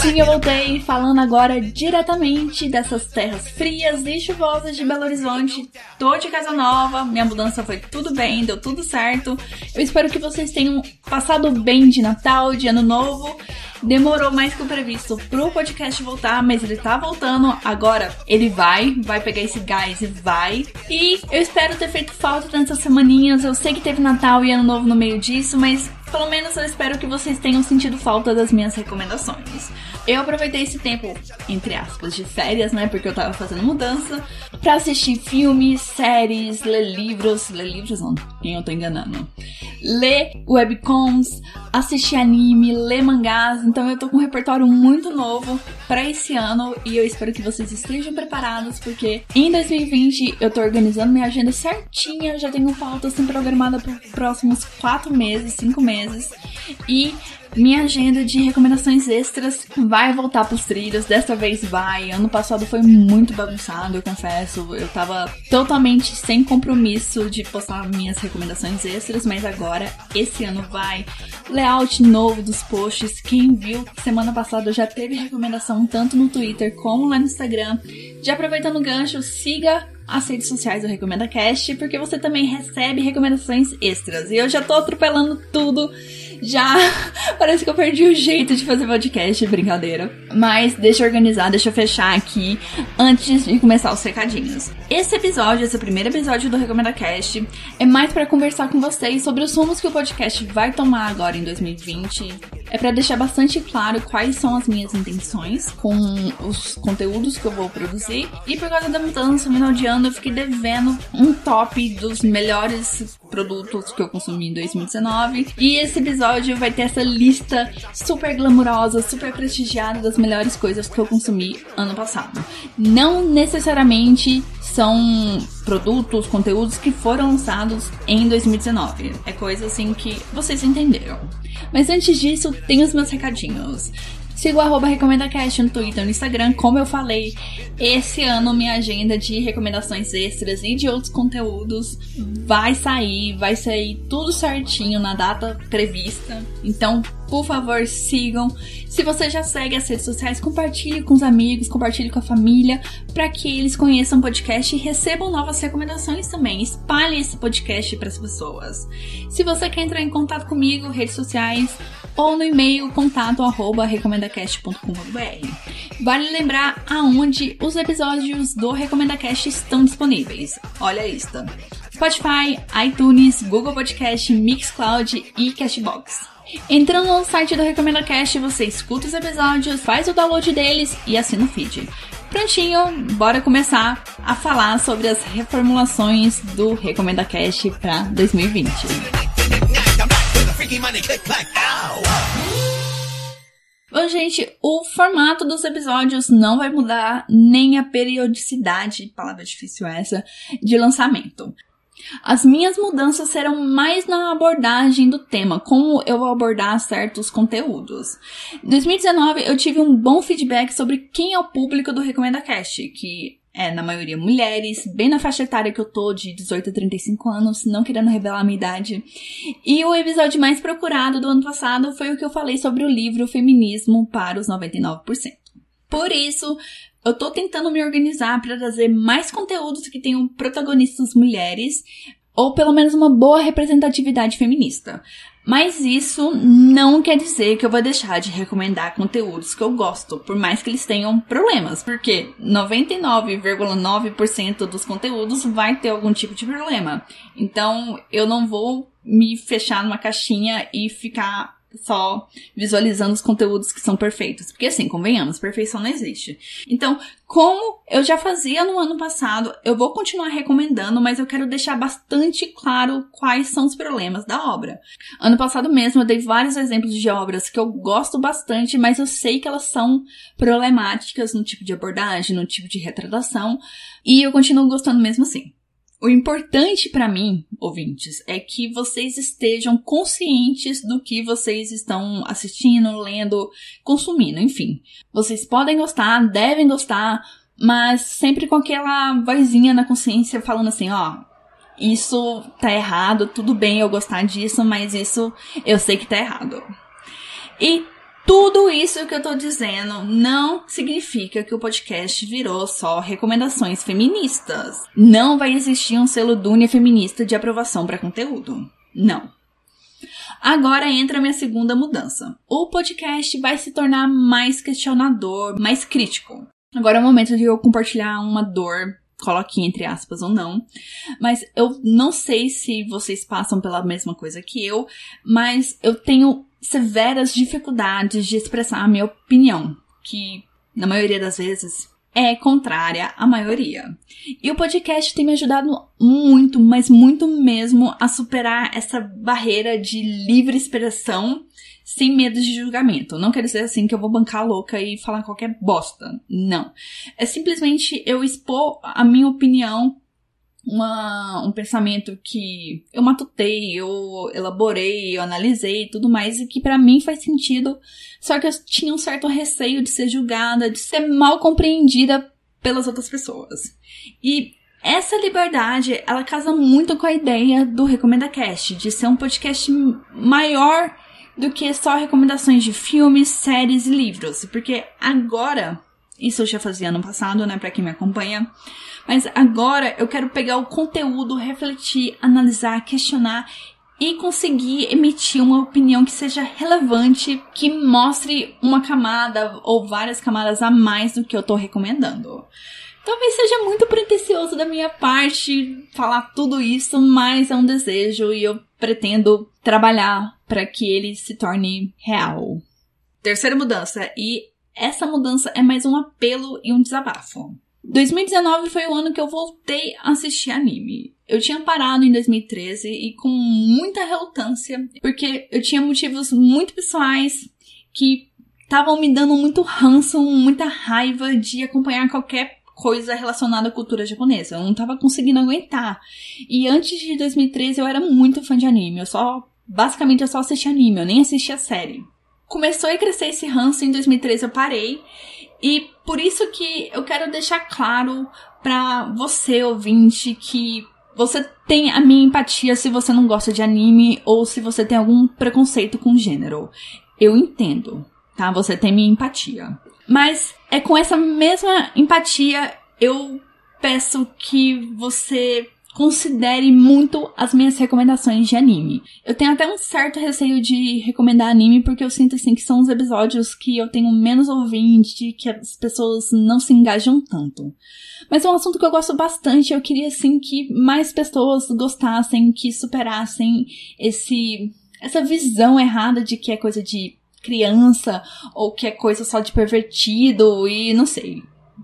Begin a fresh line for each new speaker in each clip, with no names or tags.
Sim, eu voltei falando agora diretamente dessas terras frias e chuvosas de Belo Horizonte. Tô de casa nova, minha mudança foi tudo bem, deu tudo certo. Eu espero que vocês tenham passado bem de Natal, de Ano Novo. Demorou mais que o previsto pro podcast voltar, mas ele tá voltando. Agora ele vai, vai pegar esse gás e vai. E eu espero ter feito falta nessas semaninhas. Eu sei que teve Natal e Ano Novo no meio disso, mas pelo menos eu espero que vocês tenham sentido falta das minhas recomendações. Eu aproveitei esse tempo, entre aspas, de férias, né? Porque eu tava fazendo mudança, pra assistir filmes, séries, ler livros. Ler livros não, quem eu tô enganando. Ler webcoms, assistir anime, ler mangás. Então eu tô com um repertório muito novo para esse ano e eu espero que vocês estejam preparados, porque em 2020 eu tô organizando minha agenda certinha. Já tenho pauta assim programada para próximos 4 meses, 5 meses. E minha agenda de recomendações extras vai voltar pros trilhos, dessa vez vai. Ano passado foi muito bagunçado, eu confesso. Eu tava totalmente sem compromisso de postar minhas recomendações extras, mas agora, esse ano vai. Layout novo dos posts. Quem viu semana passada já teve recomendação tanto no Twitter como lá no Instagram. Já aproveitando o gancho, siga as redes sociais do Recomenda Cast, porque você também recebe recomendações extras. E eu já tô atropelando tudo já parece que eu perdi o jeito de fazer podcast, brincadeira. Mas deixa eu organizar, deixa eu fechar aqui antes de começar os recadinhos. Esse episódio, esse primeiro episódio do Recomenda Cast, é mais para conversar com vocês sobre os rumos que o podcast vai tomar agora em 2020. É para deixar bastante claro quais são as minhas intenções com os conteúdos que eu vou produzir. E por causa da mudança, final de ano, eu fiquei devendo um top dos melhores produtos que eu consumi em 2019. E esse episódio vai ter essa lista super glamurosa, super prestigiada das melhores coisas que eu consumi ano passado. Não necessariamente são produtos, conteúdos que foram lançados em 2019. É coisa assim que vocês entenderam. Mas antes disso, tem os meus recadinhos. Siga o arroba RecomendaCast no Twitter no Instagram. Como eu falei, esse ano minha agenda de recomendações extras e de outros conteúdos vai sair, vai sair tudo certinho na data prevista. Então, por favor, sigam. Se você já segue as redes sociais, compartilhe com os amigos, compartilhe com a família, para que eles conheçam o podcast e recebam novas recomendações também. Espalhe esse podcast para as pessoas. Se você quer entrar em contato comigo, redes sociais, ou no e-mail contato arroba recomendacast.com.br. Vale lembrar aonde os episódios do RecomendaCast estão disponíveis. Olha a lista. Spotify, iTunes, Google Podcast, Mixcloud e Cashbox. Entrando no site do RecomendaCast, você escuta os episódios, faz o download deles e assina o feed. Prontinho, bora começar a falar sobre as reformulações do RecomendaCast para 2020. Bom, gente, o formato dos episódios não vai mudar, nem a periodicidade, palavra difícil essa, de lançamento. As minhas mudanças serão mais na abordagem do tema, como eu vou abordar certos conteúdos. Em 2019, eu tive um bom feedback sobre quem é o público do Recomenda Cast, que é, na maioria, mulheres, bem na faixa etária que eu tô, de 18 a 35 anos, não querendo revelar a minha idade. E o episódio mais procurado do ano passado foi o que eu falei sobre o livro Feminismo para os 99%. Por isso, eu tô tentando me organizar para trazer mais conteúdos que tenham protagonistas mulheres, ou pelo menos uma boa representatividade feminista. Mas isso não quer dizer que eu vou deixar de recomendar conteúdos que eu gosto, por mais que eles tenham problemas, porque 99,9% dos conteúdos vai ter algum tipo de problema. Então, eu não vou me fechar numa caixinha e ficar só visualizando os conteúdos que são perfeitos. Porque assim, convenhamos, perfeição não existe. Então, como eu já fazia no ano passado, eu vou continuar recomendando, mas eu quero deixar bastante claro quais são os problemas da obra. Ano passado mesmo eu dei vários exemplos de obras que eu gosto bastante, mas eu sei que elas são problemáticas no tipo de abordagem, no tipo de retratação, e eu continuo gostando mesmo assim. O importante para mim, ouvintes, é que vocês estejam conscientes do que vocês estão assistindo, lendo, consumindo, enfim. Vocês podem gostar, devem gostar, mas sempre com aquela vozinha na consciência falando assim, ó, isso tá errado, tudo bem eu gostar disso, mas isso eu sei que tá errado. E Tudo isso que eu tô dizendo não significa que o podcast virou só recomendações feministas. Não vai existir um selo Dunia feminista de aprovação para conteúdo. Não. Agora entra a minha segunda mudança. O podcast vai se tornar mais questionador, mais crítico. Agora é o momento de eu compartilhar uma dor, coloque entre aspas ou não, mas eu não sei se vocês passam pela mesma coisa que eu, mas eu tenho severas dificuldades de expressar a minha opinião, que na maioria das vezes é contrária à maioria. E o podcast tem me ajudado muito, mas muito mesmo a superar essa barreira de livre expressão sem medo de julgamento. Não quer dizer assim que eu vou bancar louca e falar qualquer bosta. Não. É simplesmente eu expor a minha opinião uma, um pensamento que eu matutei, eu elaborei, eu analisei e tudo mais, e que para mim faz sentido, só que eu tinha um certo receio de ser julgada, de ser mal compreendida pelas outras pessoas. E essa liberdade, ela casa muito com a ideia do Recomenda Cast, de ser um podcast maior do que só recomendações de filmes, séries e livros, porque agora, isso eu já fazia ano passado, né, para quem me acompanha, mas agora eu quero pegar o conteúdo, refletir, analisar, questionar e conseguir emitir uma opinião que seja relevante, que mostre uma camada ou várias camadas a mais do que eu tô recomendando. Talvez seja muito pretensioso da minha parte falar tudo isso, mas é um desejo e eu pretendo trabalhar para que ele se torne real. Terceira mudança, e essa mudança é mais um apelo e um desabafo. 2019 foi o ano que eu voltei a assistir anime. Eu tinha parado em 2013 e com muita relutância, porque eu tinha motivos muito pessoais que estavam me dando muito ranço, muita raiva de acompanhar qualquer coisa relacionada à cultura japonesa. Eu não tava conseguindo aguentar. E antes de 2013 eu era muito fã de anime. Eu só, basicamente, eu só assistia anime, eu nem assistia série. Começou a crescer esse ranço em 2013, eu parei. E por isso que eu quero deixar claro para você, ouvinte, que você tem a minha empatia se você não gosta de anime ou se você tem algum preconceito com gênero. Eu entendo, tá? Você tem minha empatia. Mas é com essa mesma empatia eu peço que você considere muito as minhas recomendações de anime. Eu tenho até um certo receio de recomendar anime porque eu sinto assim que são os episódios que eu tenho menos ouvinte, que as pessoas não se engajam tanto. Mas é um assunto que eu gosto bastante, eu queria assim que mais pessoas gostassem, que superassem esse essa visão errada de que é coisa de criança ou que é coisa só de pervertido e não sei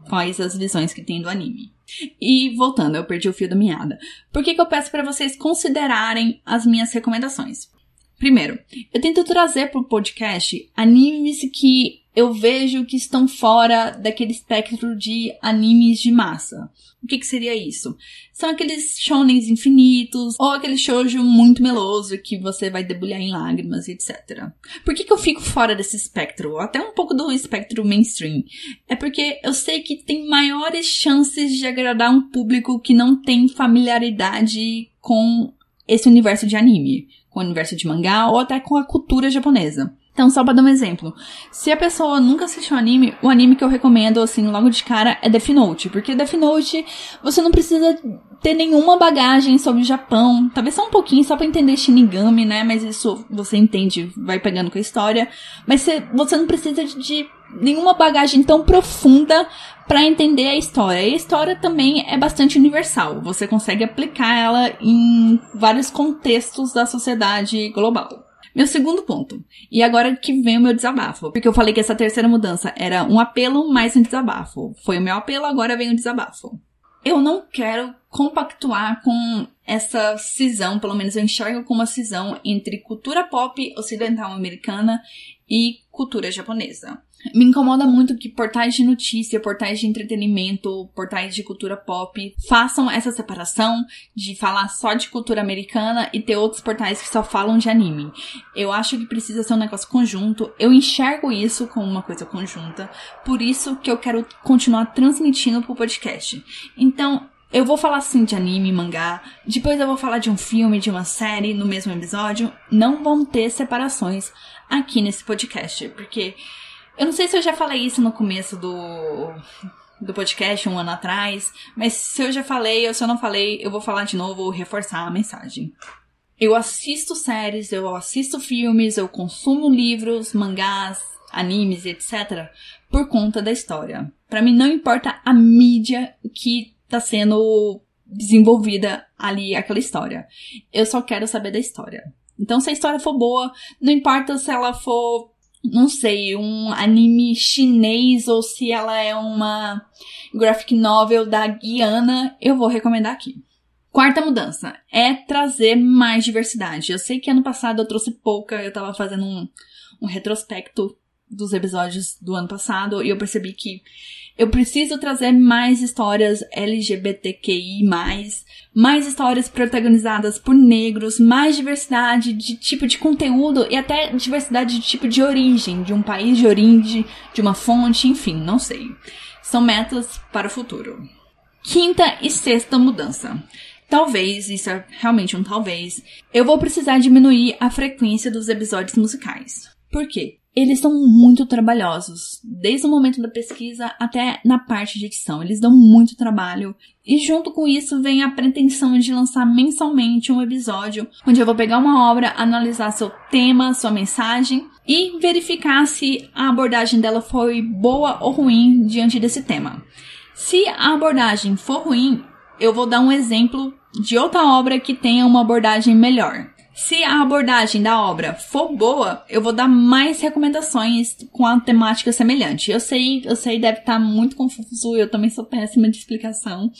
quais as visões que tem do anime. E voltando, eu perdi o fio da meada. Por que, que eu peço para vocês considerarem as minhas recomendações? Primeiro, eu tento trazer para o podcast animes que eu vejo que estão fora daquele espectro de animes de massa. O que, que seria isso? São aqueles shonens infinitos, ou aquele shoujo muito meloso que você vai debulhar em lágrimas e etc. Por que, que eu fico fora desse espectro? Até um pouco do espectro mainstream. É porque eu sei que tem maiores chances de agradar um público que não tem familiaridade com esse universo de anime, o universo de mangá ou até com a cultura japonesa. Então, só pra dar um exemplo. Se a pessoa nunca assistiu anime, o anime que eu recomendo, assim, logo de cara é Death Note. Porque Death Note, você não precisa ter nenhuma bagagem sobre o Japão. Talvez só um pouquinho, só pra entender Shinigami, né? Mas isso você entende, vai pegando com a história. Mas você, você não precisa de, de nenhuma bagagem tão profunda para entender a história. E a história também é bastante universal. Você consegue aplicar ela em vários contextos da sociedade global. Meu segundo ponto. E agora que vem o meu desabafo. Porque eu falei que essa terceira mudança era um apelo mais um desabafo. Foi o meu apelo, agora vem o desabafo. Eu não quero compactuar com essa cisão, pelo menos eu enxergo como uma cisão entre cultura pop ocidental americana e cultura japonesa. Me incomoda muito que portais de notícia, portais de entretenimento, portais de cultura pop façam essa separação de falar só de cultura americana e ter outros portais que só falam de anime. Eu acho que precisa ser um negócio conjunto. Eu enxergo isso como uma coisa conjunta. Por isso que eu quero continuar transmitindo pro podcast. Então, Eu vou falar sim de anime, mangá, depois eu vou falar de um filme, de uma série no mesmo episódio. Não vão ter separações aqui nesse podcast, porque eu não sei se eu já falei isso no começo do do podcast um ano atrás, mas se eu já falei ou se eu não falei, eu vou falar de novo, reforçar a mensagem. Eu assisto séries, eu assisto filmes, eu consumo livros, mangás, animes, etc. por conta da história. Para mim não importa a mídia que tá sendo desenvolvida ali aquela história. Eu só quero saber da história. Então se a história for boa, não importa se ela for não sei, um anime chinês ou se ela é uma graphic novel da Guiana, eu vou recomendar aqui. Quarta mudança é trazer mais diversidade. Eu sei que ano passado eu trouxe pouca, eu tava fazendo um, um retrospecto dos episódios do ano passado e eu percebi que eu preciso trazer mais histórias LGBTQI, mais histórias protagonizadas por negros, mais diversidade de tipo de conteúdo e até diversidade de tipo de origem, de um país de origem, de uma fonte, enfim, não sei. São metas para o futuro. Quinta e sexta mudança. Talvez, isso é realmente um talvez, eu vou precisar diminuir a frequência dos episódios musicais. Por quê? Eles são muito trabalhosos, desde o momento da pesquisa até na parte de edição. Eles dão muito trabalho. E junto com isso vem a pretensão de lançar mensalmente um episódio onde eu vou pegar uma obra, analisar seu tema, sua mensagem e verificar se a abordagem dela foi boa ou ruim diante desse tema. Se a abordagem for ruim, eu vou dar um exemplo de outra obra que tenha uma abordagem melhor. Se a abordagem da obra for boa, eu vou dar mais recomendações com a temática semelhante. Eu sei, eu sei, deve estar tá muito confuso, eu também sou péssima de explicação.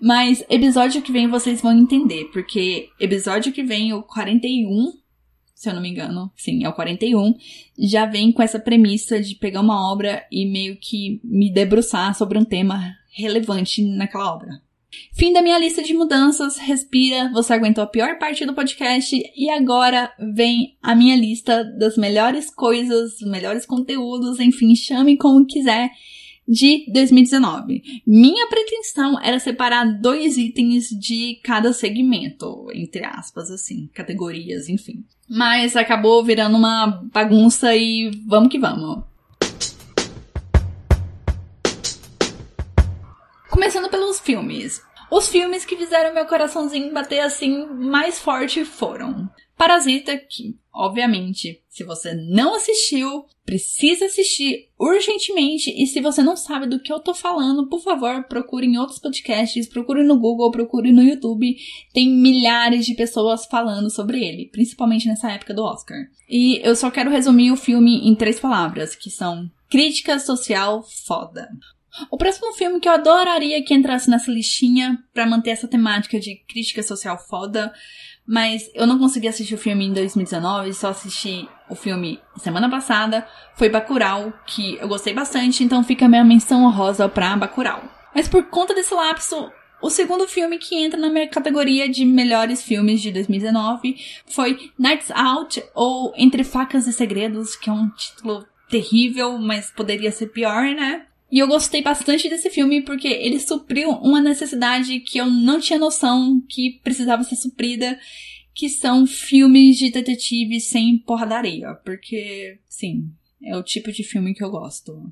Mas episódio que vem vocês vão entender, porque episódio que vem, o 41, se eu não me engano, sim, é o 41, já vem com essa premissa de pegar uma obra e meio que me debruçar sobre um tema relevante naquela obra. Fim da minha lista de mudanças, respira, você aguentou a pior parte do podcast e agora vem a minha lista das melhores coisas, melhores conteúdos, enfim, chame como quiser, de 2019. Minha pretensão era separar dois itens de cada segmento, entre aspas, assim, categorias, enfim. Mas acabou virando uma bagunça e vamos que vamos. Começando pelos filmes. Os filmes que fizeram meu coraçãozinho bater assim mais forte foram Parasita, que, obviamente, se você não assistiu, precisa assistir urgentemente. E se você não sabe do que eu tô falando, por favor, procure em outros podcasts, procure no Google, procure no YouTube. Tem milhares de pessoas falando sobre ele, principalmente nessa época do Oscar. E eu só quero resumir o filme em três palavras, que são crítica social foda. O próximo filme que eu adoraria que entrasse nessa listinha para manter essa temática de crítica social foda, mas eu não consegui assistir o filme em 2019, só assisti o filme semana passada, foi Bacurau, que eu gostei bastante, então fica a minha menção honrosa pra Bacurau. Mas por conta desse lapso, o segundo filme que entra na minha categoria de melhores filmes de 2019 foi Nights Out, ou Entre Facas e Segredos, que é um título terrível, mas poderia ser pior, né? E eu gostei bastante desse filme porque ele supriu uma necessidade que eu não tinha noção que precisava ser suprida, que são filmes de detetive sem porradaria. Porque, sim, é o tipo de filme que eu gosto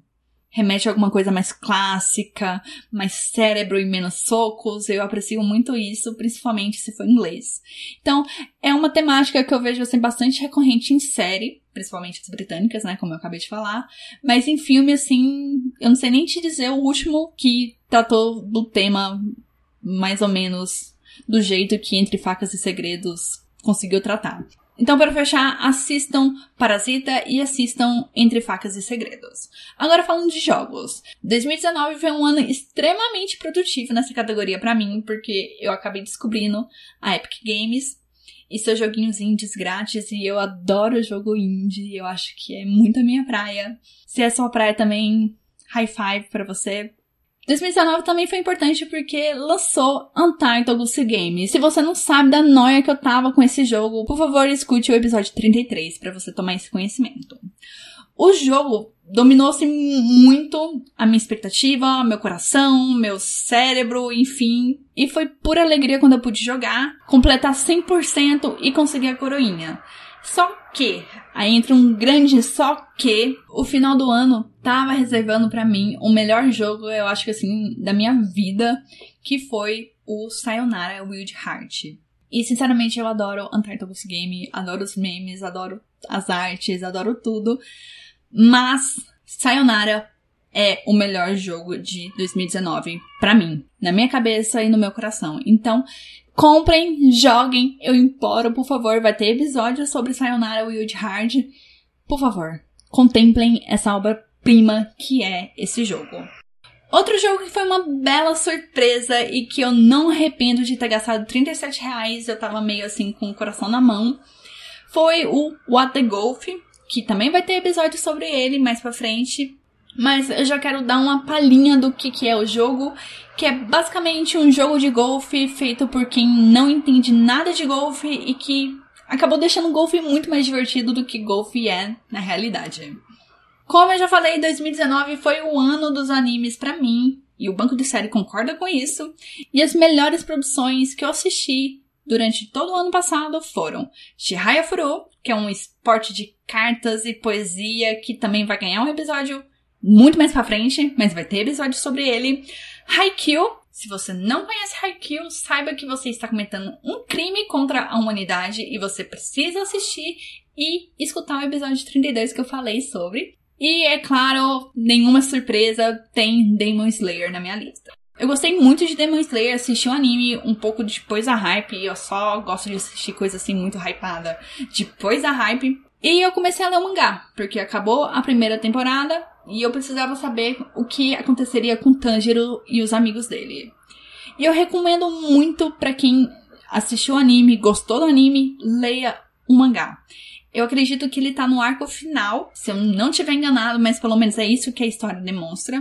remete a alguma coisa mais clássica, mais cérebro e menos socos. Eu aprecio muito isso, principalmente se for inglês. Então, é uma temática que eu vejo assim bastante recorrente em série, principalmente as britânicas, né, como eu acabei de falar, mas em filme assim, eu não sei nem te dizer o último que tratou do tema mais ou menos do jeito que Entre Facas e Segredos conseguiu tratar. Então, para fechar, assistam Parasita e assistam Entre Facas e Segredos. Agora falando de jogos. 2019 foi um ano extremamente produtivo nessa categoria para mim, porque eu acabei descobrindo a Epic Games e seus joguinhos indies grátis e eu adoro jogo indie, eu acho que é muito a minha praia. Se é sua praia também, high five para você, 2019 também foi importante porque lançou Untitled Goose Game. Se você não sabe da noia que eu tava com esse jogo, por favor, escute o episódio 33 para você tomar esse conhecimento. o jogo dominou-se muito a minha expectativa, meu coração, meu cérebro, enfim. E foi pura alegria quando eu pude jogar, completar 100% e conseguir a coroinha. Só que, aí entra um grande só que, o final do ano tava reservando para mim o melhor jogo, eu acho que assim, da minha vida, que foi o Sayonara Wild Heart. E sinceramente eu adoro Antarctic Game, adoro os memes, adoro as artes, adoro tudo. Mas Sayonara é o melhor jogo de 2019 para mim, na minha cabeça e no meu coração. Então, comprem, joguem, eu imploro, por favor, vai ter episódio sobre Sayonara Wild Hard. Por favor, contemplem essa obra-prima que é esse jogo. Outro jogo que foi uma bela surpresa e que eu não arrependo de ter gastado 37 reais, eu tava meio assim com o coração na mão, foi o What the Golf, que também vai ter episódio sobre ele mais pra frente. Mas eu já quero dar uma palhinha do que, que é o jogo, que é basicamente um jogo de golfe feito por quem não entende nada de golfe e que acabou deixando o golfe muito mais divertido do que golfe é na realidade. Como eu já falei, 2019 foi o ano dos animes para mim, e o Banco de Série concorda com isso, e as melhores produções que eu assisti durante todo o ano passado foram Shihaya Furo, que é um esporte de cartas e poesia que também vai ganhar um episódio muito mais pra frente, mas vai ter episódio sobre ele. Haikyuu, se você não conhece Haikyuu, saiba que você está cometendo um crime contra a humanidade e você precisa assistir e escutar o episódio 32 que eu falei sobre. E é claro, nenhuma surpresa, tem Demon Slayer na minha lista. Eu gostei muito de Demon Slayer, assisti o um anime um pouco depois da hype, eu só gosto de assistir coisa assim muito hypada depois da hype. E eu comecei a ler o mangá, porque acabou a primeira temporada e eu precisava saber o que aconteceria com Tanjiro e os amigos dele. E eu recomendo muito para quem assistiu o anime, gostou do anime, leia o mangá. Eu acredito que ele tá no arco final, se eu não tiver enganado, mas pelo menos é isso que a história demonstra.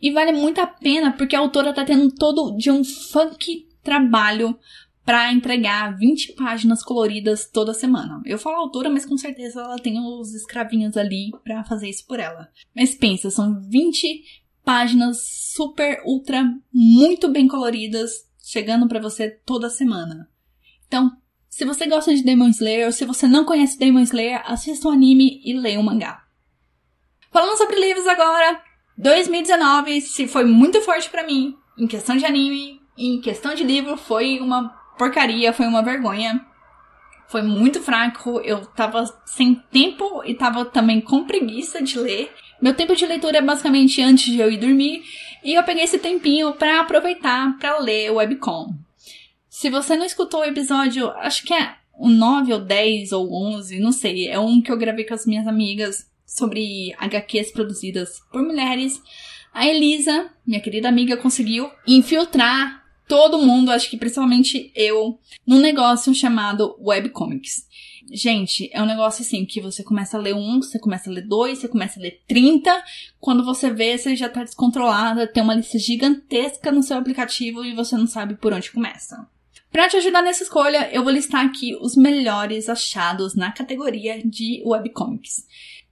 E vale muito a pena porque a autora tá tendo todo de um funk trabalho para entregar 20 páginas coloridas toda semana. Eu falo autora, mas com certeza ela tem os escravinhos ali para fazer isso por ela. Mas pensa, são 20 páginas super ultra muito bem coloridas chegando para você toda semana. Então, se você gosta de Demon Slayer ou se você não conhece Demon Slayer, assista o anime e leia o mangá. Falando sobre livros agora, 2019 se foi muito forte para mim em questão de anime, em questão de livro foi uma porcaria, foi uma vergonha. Foi muito fraco, eu tava sem tempo e tava também com preguiça de ler. Meu tempo de leitura é basicamente antes de eu ir dormir, e eu peguei esse tempinho para aproveitar para ler o webcom. Se você não escutou o episódio, acho que é o 9 ou 10 ou 11, não sei, é um que eu gravei com as minhas amigas sobre HQs produzidas por mulheres. A Elisa, minha querida amiga, conseguiu infiltrar todo mundo, acho que principalmente eu, num negócio chamado webcomics. Gente, é um negócio assim que você começa a ler um, você começa a ler dois, você começa a ler 30. Quando você vê, você já tá descontrolada, tem uma lista gigantesca no seu aplicativo e você não sabe por onde começa. Para te ajudar nessa escolha, eu vou listar aqui os melhores achados na categoria de webcomics.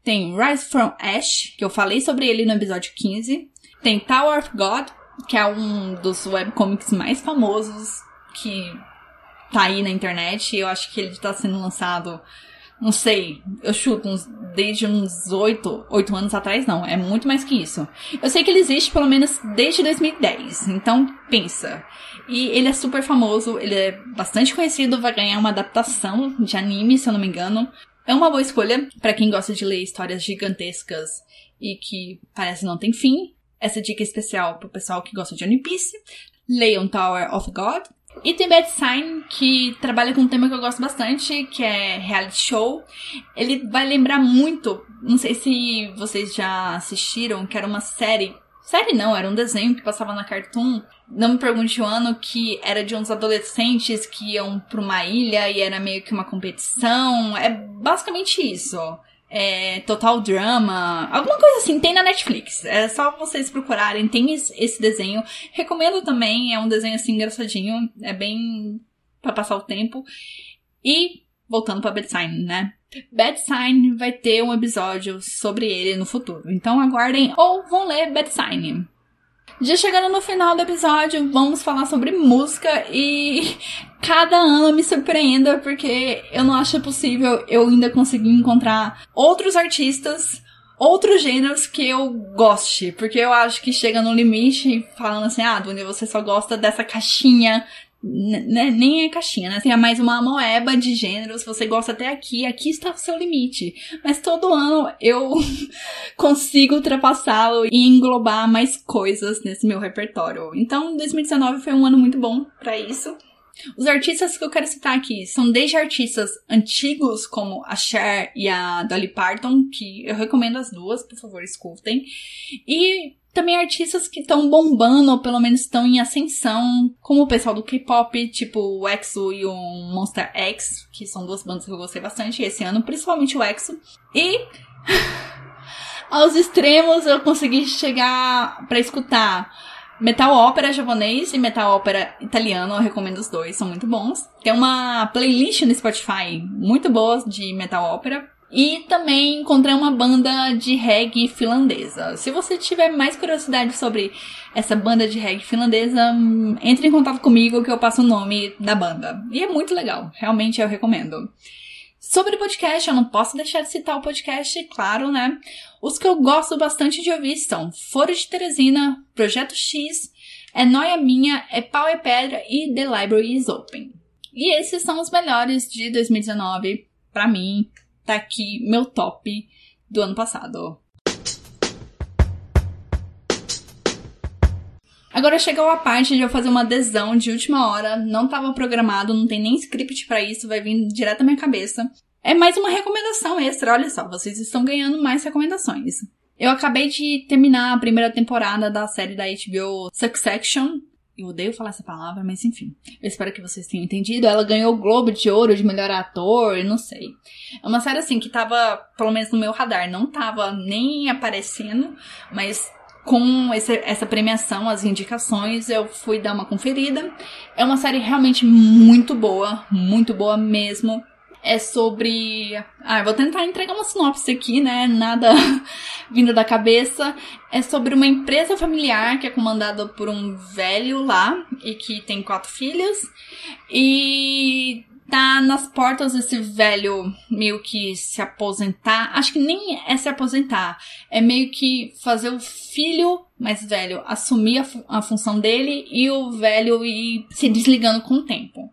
Tem Rise from Ash, que eu falei sobre ele no episódio 15. Tem Tower of God, que é um dos webcomics mais famosos que tá aí na internet. Eu acho que ele tá sendo lançado, não sei, eu chuto uns, desde uns 8, 8 anos atrás, não. É muito mais que isso. Eu sei que ele existe pelo menos desde 2010. Então, pensa. E ele é super famoso, ele é bastante conhecido, vai ganhar uma adaptação de anime, se eu não me engano. É uma boa escolha para quem gosta de ler histórias gigantescas e que parece não tem fim. Essa dica especial pro pessoal que gosta de One Piece. Leiam Tower of God. E tem Bad Sign, que trabalha com um tema que eu gosto bastante, que é reality show. Ele vai lembrar muito, não sei se vocês já assistiram, que era uma série Série não, era um desenho que passava na Cartoon. Não me pergunte o ano, que era de uns adolescentes que iam pra uma ilha e era meio que uma competição. É basicamente isso. É, Total Drama, alguma coisa assim, tem na Netflix. É só vocês procurarem, tem esse desenho. Recomendo também, é um desenho assim engraçadinho, é bem para passar o tempo. E voltando pra Bad Sign, né? Bad Sign vai ter um episódio sobre ele no futuro. Então aguardem ou vão ler Bad Sign. Já chegando no final do episódio, vamos falar sobre música e cada ano me surpreenda porque eu não acho possível eu ainda conseguir encontrar outros artistas, outros gêneros que eu goste, porque eu acho que chega no limite falando assim, ah, Dunia, você só gosta dessa caixinha né, nem é caixinha, né? Tem mais uma moeba de gêneros, você gosta até aqui, aqui está o seu limite. Mas todo ano eu consigo ultrapassá-lo e englobar mais coisas nesse meu repertório. Então, 2019 foi um ano muito bom para isso. Os artistas que eu quero citar aqui são desde artistas antigos, como a Cher e a Dolly Parton, que eu recomendo as duas, por favor, escutem. E também artistas que estão bombando, ou pelo menos estão em ascensão, como o pessoal do K-pop, tipo o EXO e o Monster X, que são duas bandas que eu gostei bastante esse ano, principalmente o EXO. E aos extremos eu consegui chegar para escutar metal ópera japonês e metal ópera italiano, eu recomendo os dois, são muito bons. Tem uma playlist no Spotify muito boa de metal ópera, e também encontrei uma banda de reggae finlandesa. Se você tiver mais curiosidade sobre essa banda de reggae finlandesa, entre em contato comigo que eu passo o nome da banda. E é muito legal, realmente eu recomendo. Sobre podcast, eu não posso deixar de citar o podcast, claro, né? Os que eu gosto bastante de ouvir são Foro de Teresina, Projeto X, É Noia Minha, É Pau e Pedra e The Library is Open. E esses são os melhores de 2019 para mim, tá aqui meu top do ano passado. Agora chegou a parte de eu fazer uma adesão de última hora, não estava programado, não tem nem script para isso, vai vir direto da minha cabeça. É mais uma recomendação extra, olha só, vocês estão ganhando mais recomendações. Eu acabei de terminar a primeira temporada da série da HBO Succession, eu odeio falar essa palavra, mas enfim. Eu espero que vocês tenham entendido. Ela ganhou o Globo de Ouro de melhor ator, não sei. É uma série assim que tava, pelo menos no meu radar, não tava nem aparecendo, mas com esse, essa premiação, as indicações, eu fui dar uma conferida. É uma série realmente muito boa, muito boa mesmo é sobre. Ah, eu vou tentar entregar uma sinopse aqui, né? Nada vindo da cabeça. É sobre uma empresa familiar que é comandada por um velho lá e que tem quatro filhos. E tá nas portas desse velho meio que se aposentar. Acho que nem é se aposentar. É meio que fazer o filho mais velho assumir a, a função dele e o velho ir se desligando com o tempo.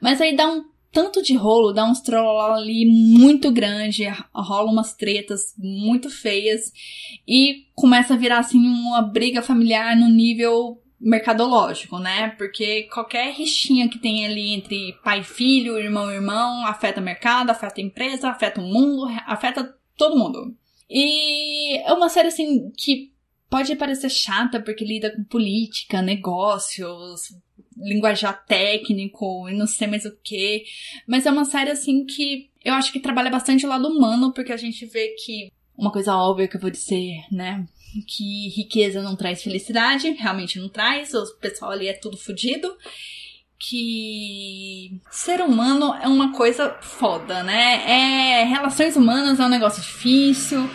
Mas aí dá um tanto de rolo, dá uns troll ali muito grande, rola umas tretas muito feias e começa a virar assim uma briga familiar no nível mercadológico, né? Porque qualquer rixinha que tem ali entre pai e filho, irmão e irmão, afeta mercado, afeta empresa, afeta o mundo, afeta todo mundo. E é uma série assim que pode parecer chata porque lida com política, negócios, linguajar técnico e não sei mais o que. Mas é uma série assim que eu acho que trabalha bastante o lado humano, porque a gente vê que uma coisa óbvia que eu vou dizer, né? Que riqueza não traz felicidade, realmente não traz, o pessoal ali é tudo fodido. Que ser humano é uma coisa foda, né? É, relações humanas é um negócio difícil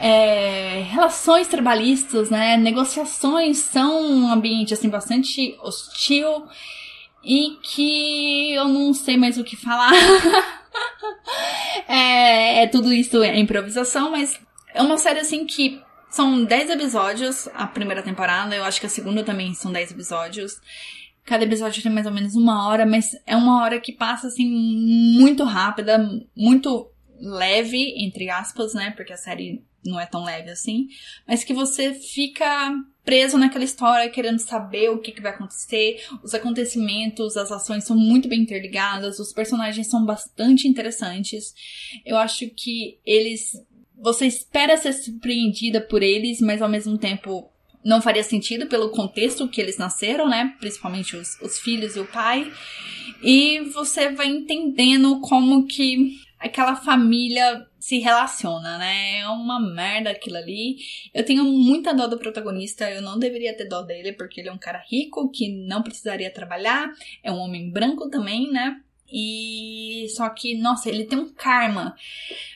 é, relações trabalhistas, né? Negociações são um ambiente assim bastante hostil e que eu não sei mais o que falar. é, é, tudo isso é improvisação, mas é uma série assim que são 10 episódios a primeira temporada, eu acho que a segunda também são 10 episódios. Cada episódio tem mais ou menos uma hora, mas é uma hora que passa assim muito rápida, muito leve, entre aspas, né? Porque a série não é tão leve assim, mas que você fica preso naquela história querendo saber o que, que vai acontecer, os acontecimentos, as ações são muito bem interligadas, os personagens são bastante interessantes. Eu acho que eles. Você espera ser surpreendida por eles, mas ao mesmo tempo não faria sentido pelo contexto que eles nasceram, né? Principalmente os, os filhos e o pai. E você vai entendendo como que aquela família se relaciona, né? É uma merda aquilo ali. Eu tenho muita dó do protagonista, eu não deveria ter dó dele, porque ele é um cara rico que não precisaria trabalhar, é um homem branco também, né? E só que, nossa, ele tem um karma.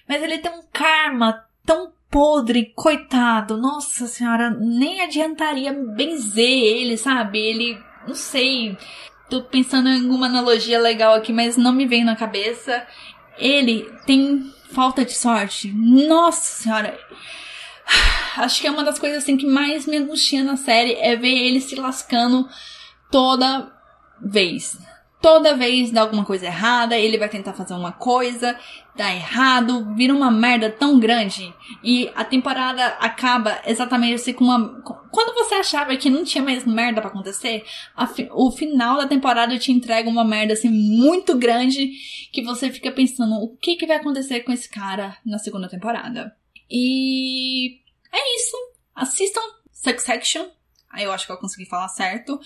Mas ele tem um karma tão podre, coitado. Nossa senhora, nem adiantaria benzer ele, sabe? Ele, não sei. Tô pensando em alguma analogia legal aqui, mas não me vem na cabeça. Ele tem falta de sorte. Nossa senhora. Acho que é uma das coisas assim que mais me angustia na série é ver ele se lascando toda vez. Toda vez dá alguma coisa errada, ele vai tentar fazer uma coisa, dá errado, vira uma merda tão grande. E a temporada acaba exatamente assim com uma. Quando você achava que não tinha mais merda para acontecer, fi... o final da temporada te entrega uma merda assim muito grande que você fica pensando o que, que vai acontecer com esse cara na segunda temporada. E é isso. Assistam Succession. Aí eu acho que eu consegui falar certo.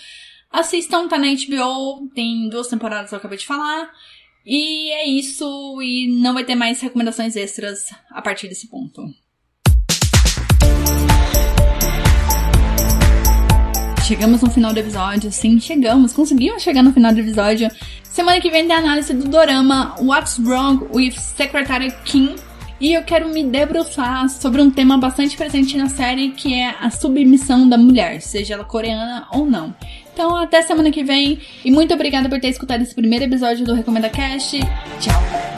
Assistam, tá na HBO, tem duas temporadas que eu acabei de falar. E é isso, e não vai ter mais recomendações extras a partir desse ponto. Chegamos no final do episódio, sim, chegamos, conseguimos chegar no final do episódio. Semana que vem tem a análise do dorama What's Wrong with Secretary Kim. E eu quero me debruçar sobre um tema bastante presente na série, que é a submissão da mulher, seja ela coreana ou não. Então, até semana que vem. E muito obrigada por ter escutado esse primeiro episódio do Recomenda Cast. Tchau!